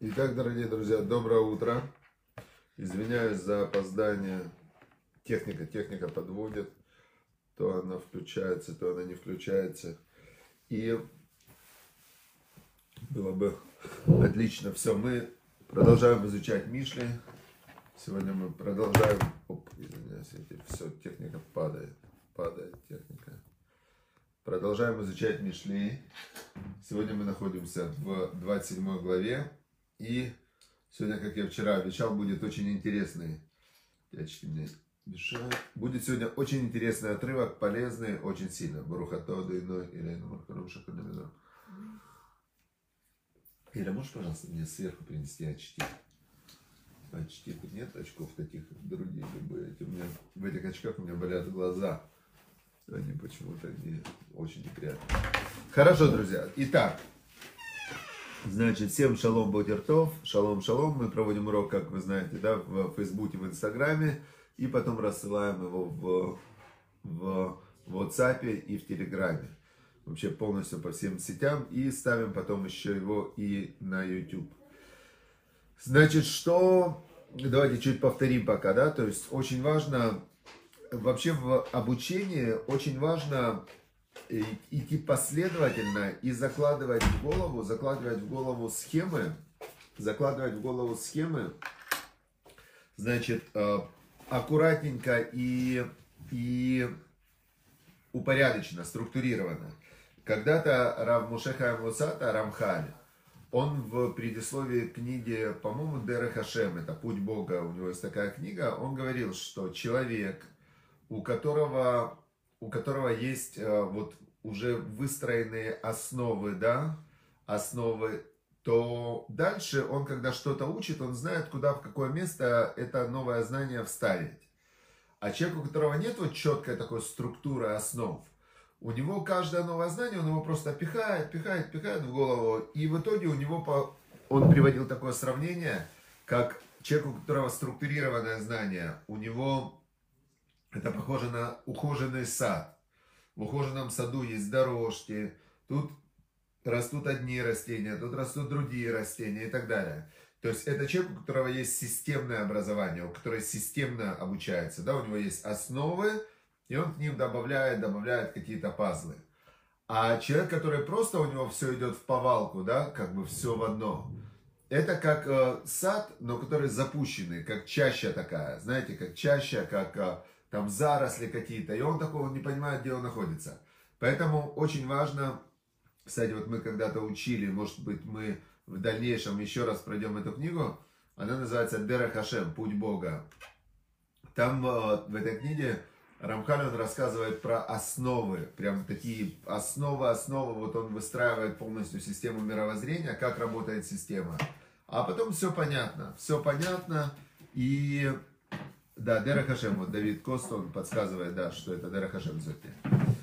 Итак, дорогие друзья, доброе утро. Извиняюсь за опоздание. Техника, техника подводит. То она включается, то она не включается. И было бы отлично. Все, мы продолжаем изучать Мишли. Сегодня мы продолжаем... Оп, извиняюсь, все, техника падает. Падает техника. Продолжаем изучать Мишли. Сегодня мы находимся в 27 главе. И сегодня, как я вчера обещал, будет очень интересный. Ячки мне мешают. Будет сегодня очень интересный отрывок, полезный, очень сильно. Барухатоду иной или Маркарушака Ира, можешь, пожалуйста, мне сверху принести очки? Очки, нет очков таких, любые. Эти у меня, в этих очках у меня болят глаза. Они почему-то не очень неприятные. Хорошо, друзья. Итак, значит, всем шалом, бодертов, шалом, шалом. Мы проводим урок, как вы знаете, да, в Фейсбуке, в Инстаграме. И потом рассылаем его в, в WhatsApp и в Телеграме. Вообще полностью по всем сетям. И ставим потом еще его и на YouTube. Значит, что... Давайте чуть повторим пока, да. То есть очень важно вообще в обучении очень важно идти последовательно и закладывать в голову, закладывать в голову схемы, закладывать в голову схемы, значит, э, аккуратненько и, и упорядоченно, структурированно. Когда-то Рав Мушеха Мусата Рамхаль, он в предисловии книги, по-моему, Дера Хашем, это «Путь Бога», у него есть такая книга, он говорил, что человек, у которого, у которого есть э, вот уже выстроенные основы, да, основы, то дальше он, когда что-то учит, он знает, куда, в какое место это новое знание вставить. А человек, у которого нет вот четкой такой структуры основ, у него каждое новое знание, он его просто пихает, пихает, пихает в голову, и в итоге у него, по... он приводил такое сравнение, как человек, у которого структурированное знание, у него это похоже на ухоженный сад. В ухоженном саду есть дорожки, тут растут одни растения, тут растут другие растения и так далее. То есть это человек, у которого есть системное образование, у которого системно обучается, да, у него есть основы, и он к ним добавляет, добавляет какие-то пазлы. А человек, который просто у него все идет в повалку, да, как бы все в одно, это как э, сад, но который запущенный, как чаща такая, знаете, как чаща, как э, там заросли какие-то, и он такого не понимает, где он находится. Поэтому очень важно, кстати, вот мы когда-то учили, может быть, мы в дальнейшем еще раз пройдем эту книгу, она называется Дера Хашем, Путь Бога. Там э, в этой книге Рамхаль он рассказывает про основы, прям такие основы, основы, вот он выстраивает полностью систему мировоззрения, как работает система. А потом все понятно, все понятно, и да, Дера Хашем, вот Давид Кост, он подсказывает, да, что это Дера Хашем.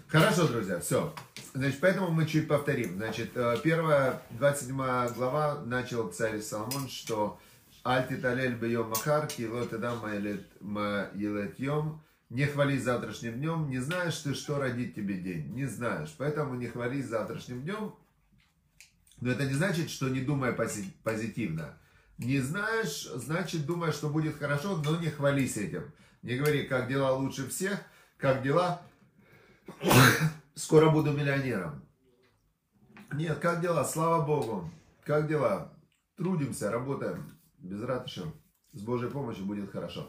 Хорошо, друзья, все. Значит, поэтому мы чуть повторим. Значит, э, первая, 27 глава, начал царь Соломон, что Альти талель бьем махар, килот эдам елет йом. Не хвались завтрашним днем, не знаешь ты, что родит тебе день. Не знаешь. Поэтому не хвались завтрашним днем. Но это не значит, что не думай позитивно. Не знаешь, значит думаешь, что будет хорошо, но не хвались этим. Не говори, как дела лучше всех, как дела, скоро буду миллионером. Нет, как дела, слава Богу, как дела, трудимся, работаем, без ратышем, с Божьей помощью будет хорошо.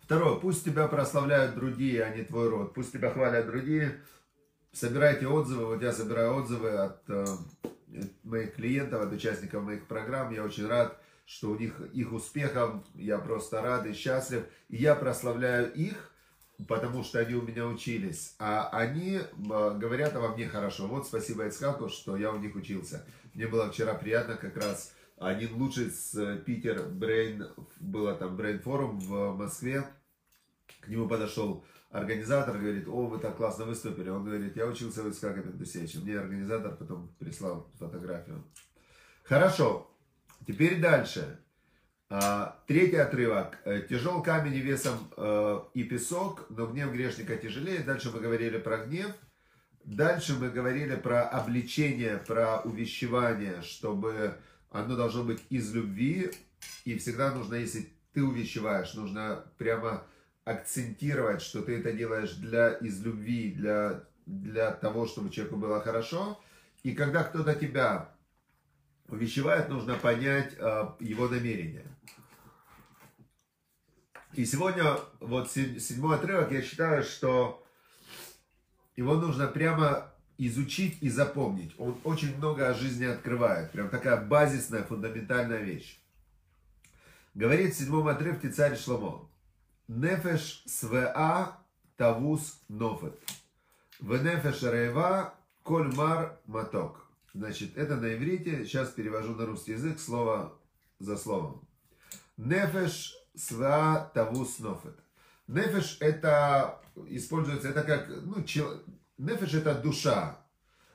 Второе, пусть тебя прославляют другие, а не твой род, пусть тебя хвалят другие, собирайте отзывы, вот я собираю отзывы от э, моих клиентов, от участников моих программ. Я очень рад, что у них их успехом. Я просто рад и счастлив. И я прославляю их, потому что они у меня учились. А они говорят обо мне хорошо. Вот спасибо Ицхаку, что я у них учился. Мне было вчера приятно как раз. Один лучший с Питер Брейн, было там Брейн форум в Москве. К нему подошел организатор говорит, о, вы так классно выступили. Он говорит, я учился в Ицхака Пентусевича. Мне организатор потом прислал фотографию. Хорошо, теперь дальше. А, третий отрывок. Э, Тяжел камень весом э, и песок, но гнев грешника тяжелее. Дальше мы говорили про гнев. Дальше мы говорили про обличение, про увещевание, чтобы оно должно быть из любви, и всегда нужно, если ты увещеваешь, нужно прямо акцентировать, что ты это делаешь для, из любви, для, для того, чтобы человеку было хорошо. И когда кто-то тебя увещевает, нужно понять э, его намерение. И сегодня, вот седьмой отрывок, я считаю, что его нужно прямо изучить и запомнить. Он очень много о жизни открывает. Прям такая базисная, фундаментальная вещь. Говорит в седьмом отрывке царь Шломо. Нефеш свеа тавус нофет. В нефеш рева кольмар маток. Значит, это на иврите. Сейчас перевожу на русский язык слово за словом. Нефеш свеа тавус нофет. Нефеш это используется, это как, ну, чел, нефеш это душа.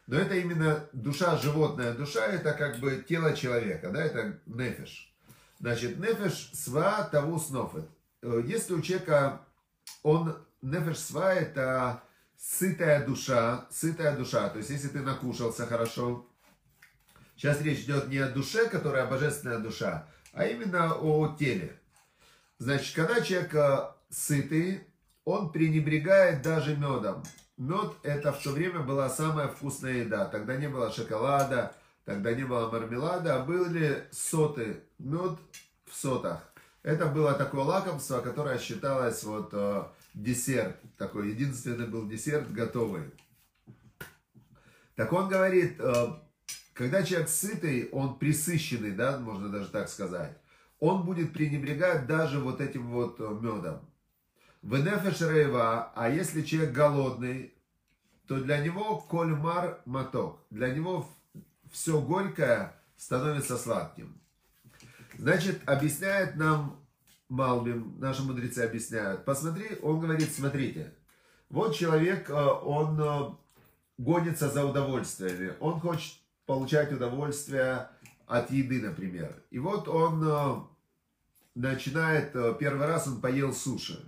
Но это именно душа, животная душа, это как бы тело человека, да, это нефеш. Значит, нефеш сва тавус нофет. Э, если у человека, он, нефеш сва это сытая душа, сытая душа. То есть, если ты накушался хорошо, сейчас речь идет не о душе, которая божественная душа, а именно о теле. Значит, когда человек э, сытый, он пренебрегает даже медом. Мед это в то время была самая вкусная еда. Тогда не было шоколада, тогда не было мармелада, а были соты, мед в сотах. Это было такое лакомство, которое считалось вот э, десерт. Такой единственный был десерт готовый. Так он говорит, э, когда человек сытый, он присыщенный, да, можно даже так сказать, он будет пренебрегать даже вот этим вот э, медом. В нефеш рейва, а если человек голодный, то для него кольмар маток. Для него все горькое становится сладким. Значит, объясняет нам Малбим, наши мудрецы объясняют. Посмотри, он говорит, смотрите, вот человек, э, он э, гонится за удовольствиями. Он хочет получать удовольствие от еды, например. И вот он э, начинает, первый раз он поел суши.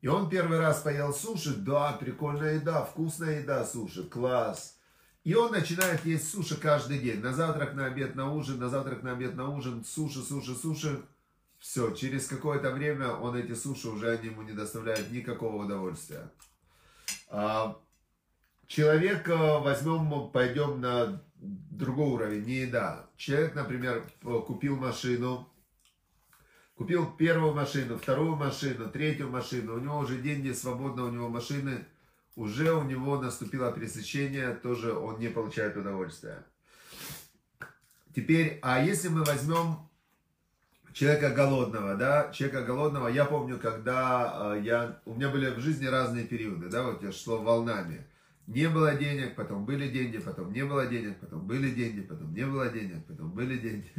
И он первый раз поел суши, да, прикольная еда, вкусная еда суши, класс. И он начинает есть суши каждый день. На завтрак, на обед, на ужин, на завтрак, на обед, на ужин, суши, суши, суши. Все, через какое-то время он эти суши уже ему не доставляют никакого удовольствия. А, человек, возьмем, пойдем на другой уровень, не еда. Человек, например, купил машину, Купил первую машину, вторую машину, третью машину. У него уже деньги свободно, у него машины. Уже у него наступило пресыщение, тоже он не получает удовольствия. Теперь, а если мы возьмем человека голодного, да, человека голодного, я помню, когда э, я, у меня были в жизни разные периоды, да, вот я шло волнами. Не было денег, потом были деньги, потом не было денег, потом были деньги, потом не было денег, потом были деньги.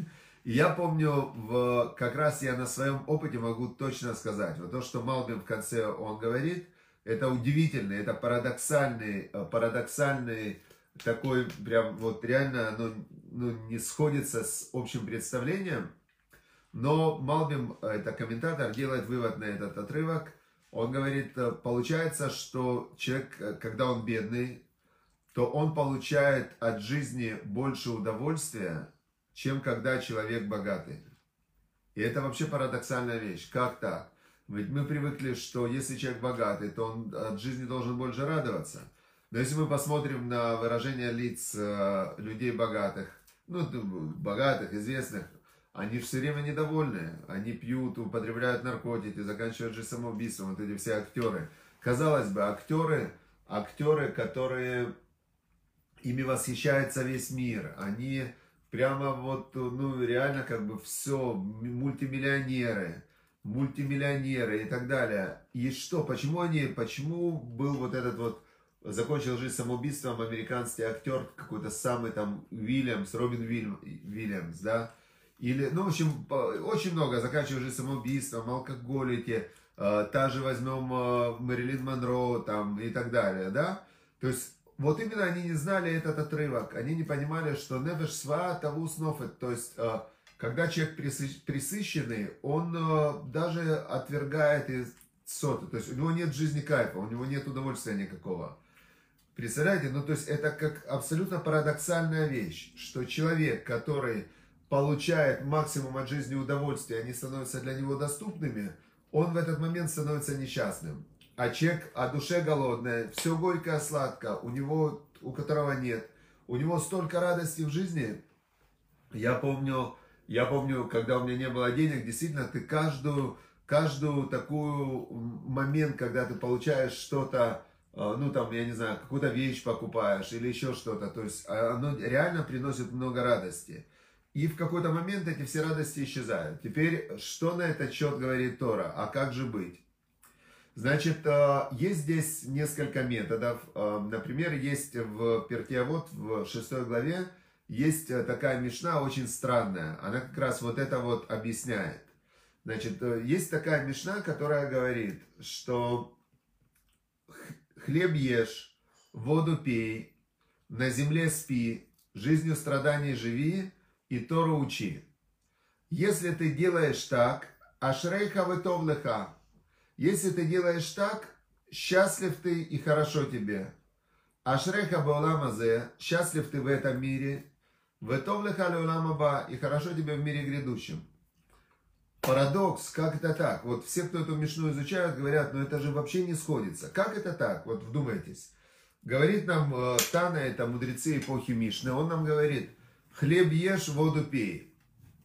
И я помню, в, как раз я на своем опыте могу точно сказать, вот то, что Малбин в конце он говорит, это удивительный, это парадоксальный, э, парадоксальный такой, прям вот реально, ну, ну, не сходится с общим представлением. Но Малбим, это комментатор, делает вывод на этот отрывок. Он говорит, э, получается, что человек, э, когда он бедный, то он получает от жизни больше удовольствия, чем когда человек богатый. И это вообще парадоксальная вещь. Как так? Ведь мы привыкли, что если человек богатый, то он от жизни должен больше радоваться. Но если мы посмотрим на выражение лиц э, людей богатых, ну, богатых, известных, они все время недовольны. Они пьют, употребляют наркотики, заканчивают же самоубийством. Вот эти все актеры. Казалось бы, актеры, актеры, которые ими восхищается весь мир. Они прямо вот, ну, реально как бы все, мультимиллионеры, мультимиллионеры и так далее. И что, почему они, почему был вот этот вот, закончил жизнь самоубийством американский актер, какой-то самый там Уильямс, Робин Уильямс, да? Или, ну, в общем, очень много, заканчивал жизнь самоубийством, алкоголики, э, та же возьмем э, Мэрилин Монро там и так далее, да? То есть вот именно они не знали этот отрывок, они не понимали, что невеш сва таву снофет, то есть, э, когда человек присыщенный, он э, даже отвергает из соты, то есть у него нет жизни кайфа, у него нет удовольствия никакого. Представляете, ну то есть это как абсолютно парадоксальная вещь, что человек, который получает максимум от жизни удовольствия, они становятся для него доступными, он в этот момент становится несчастным. А человек о душе голодная, все горькое, сладко, у него, у которого нет, у него столько радости в жизни. Я помню, я помню, когда у меня не было денег, действительно, ты каждую, каждую такую момент, когда ты получаешь что-то, э, ну там, я не знаю, какую-то вещь покупаешь или еще что-то, то есть а, оно реально приносит много радости. И в какой-то момент эти все радости исчезают. Теперь, что на этот счет говорит Тора? А как же быть? Значит, э, есть здесь несколько методов. Например, есть в Пертиавод в 6 главе, есть э, такая мешна очень странная. Она как раз вот это вот объясняет. Значит, есть такая мешна, которая говорит, что хлеб ешь, воду пей, на земле спи, жизнью страданий живи, и Тору учи. Если ты делаешь так, ашрейха вытовлеха, если ты делаешь так, счастлив ты и хорошо тебе. Ашрейха бауламазе, счастлив ты в этом мире, вытовлеха леуламаба, и хорошо тебе в мире грядущем. Парадокс, как это так? Вот все, кто эту Мишну изучают, говорят, ну это же вообще не сходится. Как это так? Вот вдумайтесь. Говорит нам э, Тана, это мудрецы эпохи Мишны, он нам говорит – Хлеб ешь, воду пей.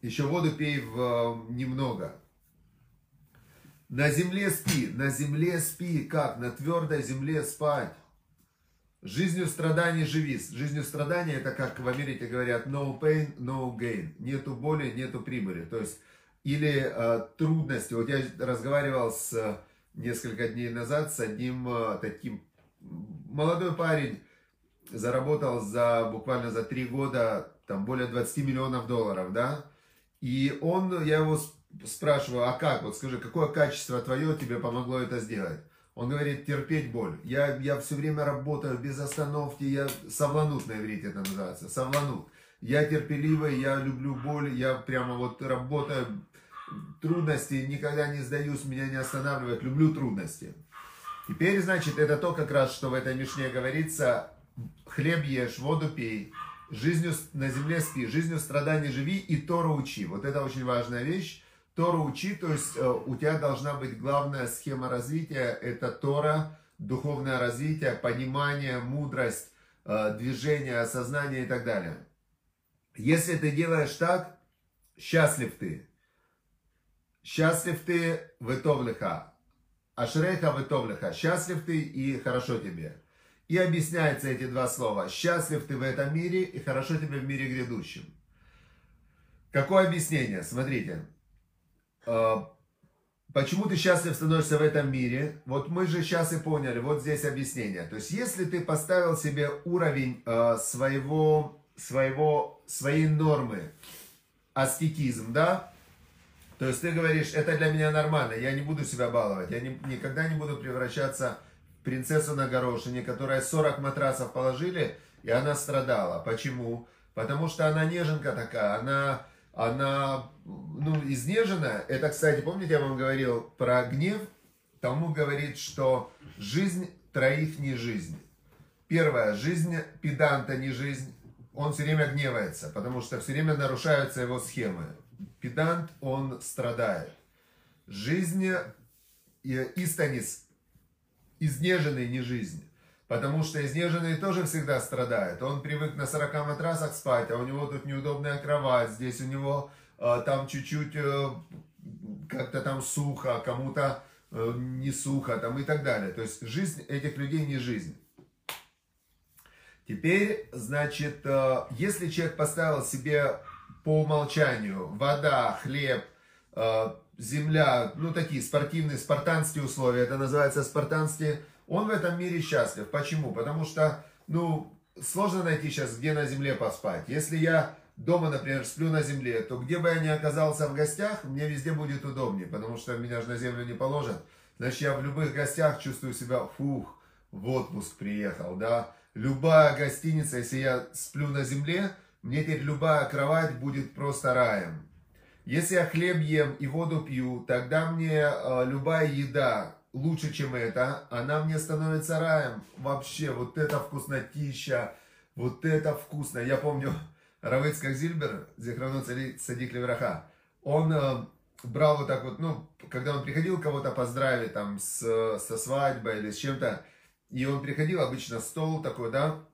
Еще воду пей в, э, немного. На земле спи, на земле спи, как? На твердой земле спать. Жизнью страданий живи. Жизнью страданий это как в Америке говорят no pain, no gain. Нету боли, нету прибыли. То есть или э, трудности. Вот я разговаривал с э, несколько дней назад с одним э, таким молодой парень заработал за буквально за три года там более 20 миллионов долларов, да, и он, я его спрашиваю, а как, вот скажи, какое качество твое тебе помогло это сделать? Он говорит, терпеть боль. Я, я все время работаю без остановки, я совланут на иврите это называется, совланут. Я терпеливый, я люблю боль, я прямо вот работаю, трудности, никогда не сдаюсь, меня не останавливает, люблю трудности. Теперь, значит, это то как раз, что в этой мишне говорится, хлеб ешь, воду пей, жизнью на земле спи, жизнью страданий живи и Тору учи. Вот это очень важная вещь. Тору учи, то есть э, у тебя должна быть главная схема развития, это Тора, духовное развитие, понимание, мудрость, э, движение, осознание и так далее. Если ты делаешь так, счастлив ты. Счастлив ты в Итовлиха. Ашрейха в. Счастлив ты и хорошо тебе. И объясняются эти два слова. Счастлив ты в этом мире и хорошо тебе в мире грядущем. Какое объяснение? Смотрите. А, почему ты счастлив становишься в этом мире? Вот мы же сейчас и поняли, вот здесь объяснение. То есть, если ты поставил себе уровень а, своего, своего, своей нормы, аскетизм, да? То есть ты говоришь, это для меня нормально, я не буду себя баловать, я не, никогда не буду превращаться принцессу на горошине, которая 40 матрасов положили, и она страдала. Почему? Потому что она неженка такая, она, она ну, изнежена. Это, кстати, помните, я вам говорил про гнев? Тому говорит, что жизнь троих не жизнь. Первое, жизнь педанта не жизнь. Он все время гневается, потому что все время нарушаются его схемы. Педант, он страдает. Жизнь Истанис изнеженный не жизнь. Потому что изнеженный тоже всегда страдает. Он привык на 40 матрасах спать, а у него тут неудобная кровать, здесь у него э, там чуть-чуть э, как-то там сухо, кому-то э, не сухо там и так далее. То есть жизнь этих людей не жизнь. Теперь, значит, э, если человек поставил себе по умолчанию вода, хлеб, э, земля, ну такие спортивные, спартанские условия, это называется спартанские, он в этом мире счастлив. Почему? Потому что, ну, сложно найти сейчас, где на земле поспать. Если я дома, например, сплю на земле, то где бы я ни оказался в гостях, мне везде будет удобнее, потому что меня же на землю не положат. Значит, я в любых гостях чувствую себя, фух, в отпуск приехал, да. Любая гостиница, если я сплю на земле, мне теперь любая кровать будет просто раем. Если я хлеб ем и воду пью, тогда мне э, любая еда лучше, чем это, она мне становится раем. Вообще, вот это вкуснотища, вот это вкусно. Я помню, Равыцкак Зильбер, Зихрану Садик Левраха, он э, брал вот так вот, ну, когда он приходил кого-то поздравить там с, со свадьбой или с чем-то, и он приходил, обычно стол такой, да,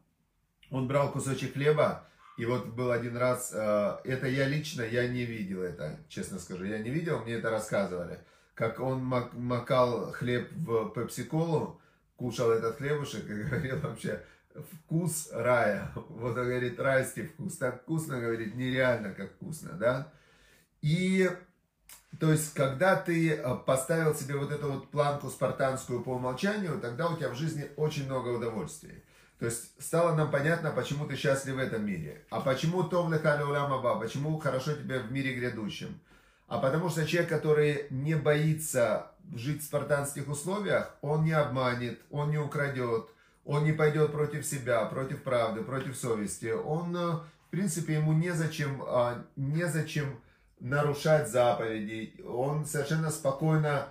он брал кусочек хлеба, и вот был один раз, э, это я лично, я не видел это, честно скажу, я не видел, мне это рассказывали, как он макал хлеб в пепси-колу, кушал этот хлебушек и говорил вообще, вкус рая. Вот он говорит, райский вкус. Так вкусно, говорит, нереально как вкусно, да. И, то есть, когда ты э, поставил себе вот эту вот планку спартанскую по умолчанию, тогда у тебя в жизни очень много удовольствий. То есть, стало нам понятно, почему ты счастлив в этом мире. А почему Товле Халя Уляма почему хорошо тебе в мире грядущем. А потому что человек, который не боится жить в спартанских условиях, он не обманет, он не украдет, он не пойдет против себя, против правды, против совести. Он, э, в принципе, ему незачем, а, незачем нарушать заповеди. Он совершенно спокойно...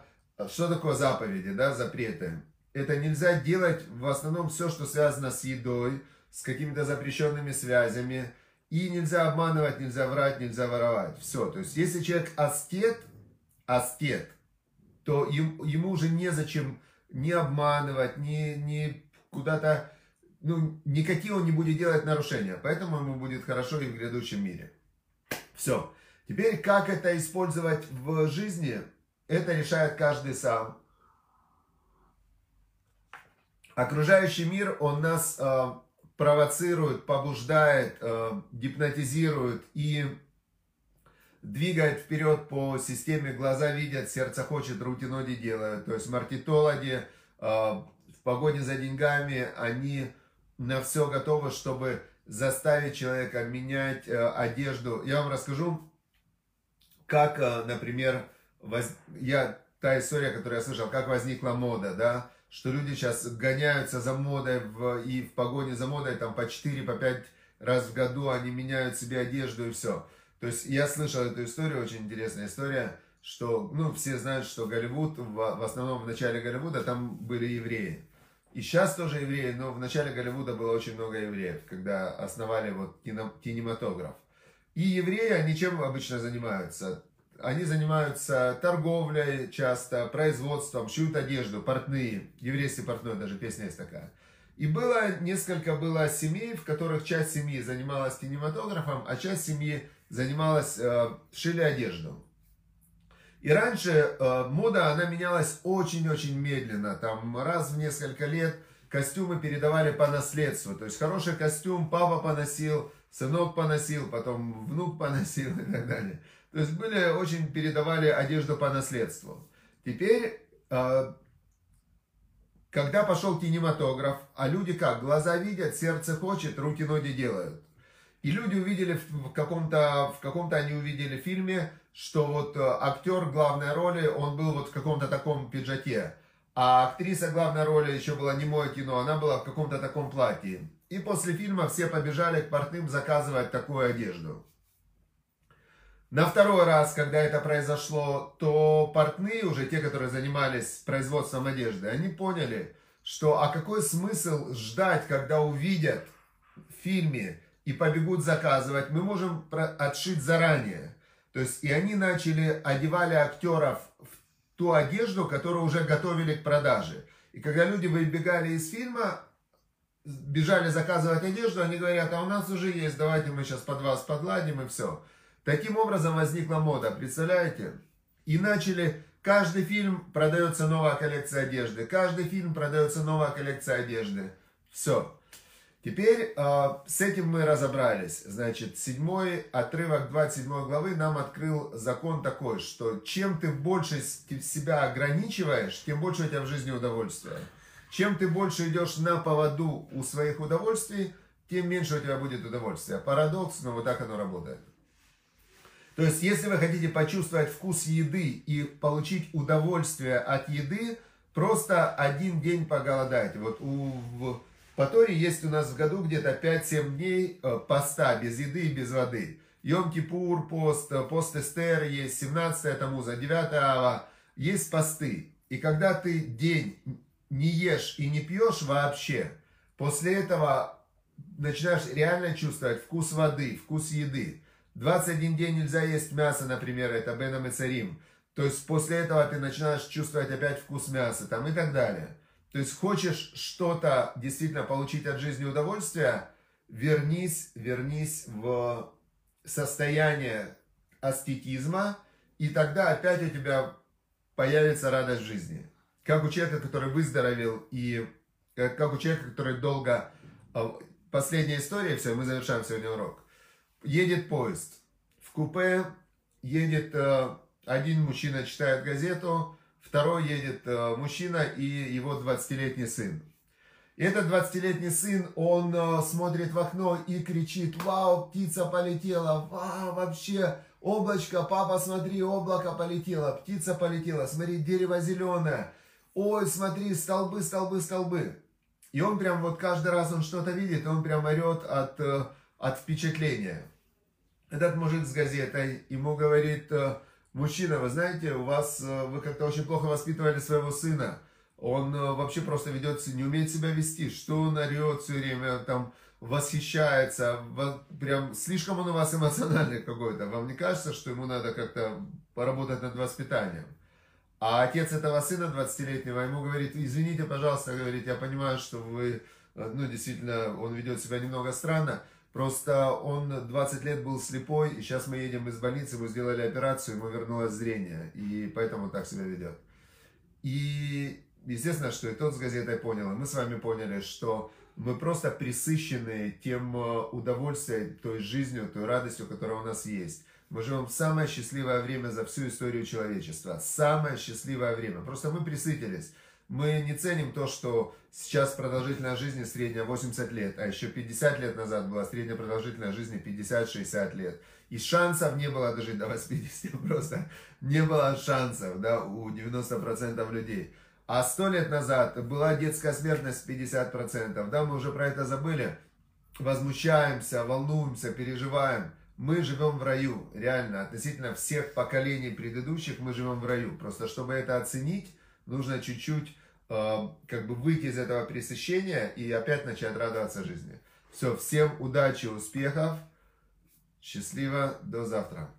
Что такое заповеди, да, запреты? Это нельзя делать в основном все, что связано с едой, с какими-то запрещенными связями. И нельзя обманывать, нельзя врать, нельзя воровать. Все. То есть, если человек астет, астет, то ему уже незачем не обманывать, не, не куда-то, ну, никакие он не будет делать нарушения. Поэтому ему будет хорошо и в грядущем мире. Все. Теперь, как это использовать в жизни, это решает каждый сам. Окружающий мир, он нас э, провоцирует, побуждает, э, гипнотизирует и двигает вперед по системе глаза видят, сердце хочет, руки ноги делают. То есть мартитологи э, в погоне за деньгами, они на все готовы, чтобы заставить человека менять э, одежду. Я вам расскажу, как, например, воз... я, та история, которую я слышал, как возникла мода, да, что люди сейчас гоняются за модой в, и в погоне за модой там по 4, по 5 раз в году они меняют себе одежду и все. То есть я слышал эту историю, очень интересная история, что, ну, все знают, что Голливуд, в, в основном в начале Голливуда там были евреи. И сейчас тоже евреи, но в начале Голливуда было очень много евреев, когда основали вот кино, кинематограф. И евреи, они чем обычно занимаются? Они занимаются торговлей часто, производством, шьют одежду, портные. Еврейский портной, даже песня есть такая. И было несколько было семей, в которых часть семьи занималась кинематографом, а часть семьи занималась, э, шили одежду. И раньше э, мода, она менялась очень-очень медленно. Там раз в несколько лет костюмы передавали по наследству. То есть хороший костюм папа поносил, сынок поносил, потом внук поносил и так далее. То есть были очень передавали одежду по наследству. Теперь, э, когда пошел кинематограф, а люди как? Глаза видят, сердце хочет, руки ноги делают. И люди увидели в каком-то, в каком-то они увидели фильме, что вот э, актер главной роли, он был вот в каком-то таком пиджаке. А актриса главной роли еще была не мое кино, она была в каком-то таком платье. И после фильма все побежали к портным заказывать такую одежду. На второй раз, когда это произошло, то портные уже, те, которые занимались производством одежды, они поняли, что а какой смысл ждать, когда увидят в фильме и побегут заказывать, мы можем отшить заранее. То есть, и они начали, одевали актеров в ту одежду, которую уже готовили к продаже. И когда люди выбегали из фильма, бежали заказывать одежду, они говорят, а у нас уже есть, давайте мы сейчас под вас подладим и все. Таким образом возникла мода, представляете? И начали, каждый фильм продается новая коллекция одежды, каждый фильм продается новая коллекция одежды. Все. Теперь э, с этим мы разобрались. Значит, седьмой отрывок 27 главы нам открыл закон такой, что чем ты больше себя ограничиваешь, тем больше у тебя в жизни удовольствия. Чем ты больше идешь на поводу у своих удовольствий, тем меньше у тебя будет удовольствия. Парадокс, но вот так оно работает. То есть, если вы хотите почувствовать вкус еды и получить удовольствие от еды, просто один день поголодайте. Вот у, по Торе есть у нас в году где-то 5-7 дней э, поста без еды и без воды. Йом-Кипур пост, э, пост Эстер есть, 17 Тамуза, 9 Ава. Есть посты. И когда ты день не ешь и не пьешь вообще, после этого начинаешь реально чувствовать вкус воды, вкус еды. 21 день нельзя есть мясо, например, это Беном и Царим. То есть после этого ты начинаешь чувствовать опять вкус мяса там и так далее. То есть хочешь что-то действительно получить от жизни удовольствие, вернись, вернись в состояние аскетизма, и тогда опять у тебя появится радость жизни. Как у человека, который выздоровел, и как у человека, который долго... А, последняя история, все, мы завершаем сегодня урок. Едет поезд. В купе едет э, один мужчина, читает газету, второй едет э, мужчина и его 20-летний сын. Этот 20-летний сын, он э, смотрит в окно и кричит, вау, птица полетела, вау, вообще, облачко, папа, смотри, облако полетело, птица полетела, смотри, дерево зеленое, ой, смотри, столбы, столбы, столбы. И он прям вот каждый раз он что-то видит, он прям орет от, от впечатления. Этот мужик с газетой ему говорит, э, мужчина, вы знаете, у вас, вы как-то очень плохо воспитывали своего сына он э, вообще просто ведет, не умеет себя вести, что он орет все время, там, восхищается, прям слишком он у вас эмоциональный какой-то. Вам не кажется, что ему надо как-то поработать над воспитанием? А отец этого сына 20-летнего ему говорит, извините, пожалуйста, говорит, я понимаю, что вы, э, ну, действительно, он ведет себя немного странно, просто он 20 лет был слепой, и сейчас мы едем из больницы, ему сделали операцию, ему вернулось зрение, и поэтому так себя ведет. И естественно, что и тот с газетой понял, и мы с вами поняли, что мы просто присыщены тем э, удовольствием, той жизнью, той радостью, которая у нас есть. Мы живем в самое счастливое время за всю историю человечества. Самое счастливое время. Просто мы присытились. Мы не ценим то, что сейчас продолжительность жизни средняя 80 лет, а еще 50 лет назад была средняя продолжительность жизни 50-60 лет. И шансов не было дожить до 80, просто не было шансов да, у 90% людей. А сто лет назад была детская смертность 50%. Да, мы уже про это забыли. Возмущаемся, волнуемся, переживаем. Мы живем в раю, реально, относительно всех поколений предыдущих мы живем в раю. Просто чтобы это оценить, нужно чуть-чуть как бы выйти из этого пресыщения и опять начать радоваться жизни. Все, всем удачи, успехов, счастливо, до завтра.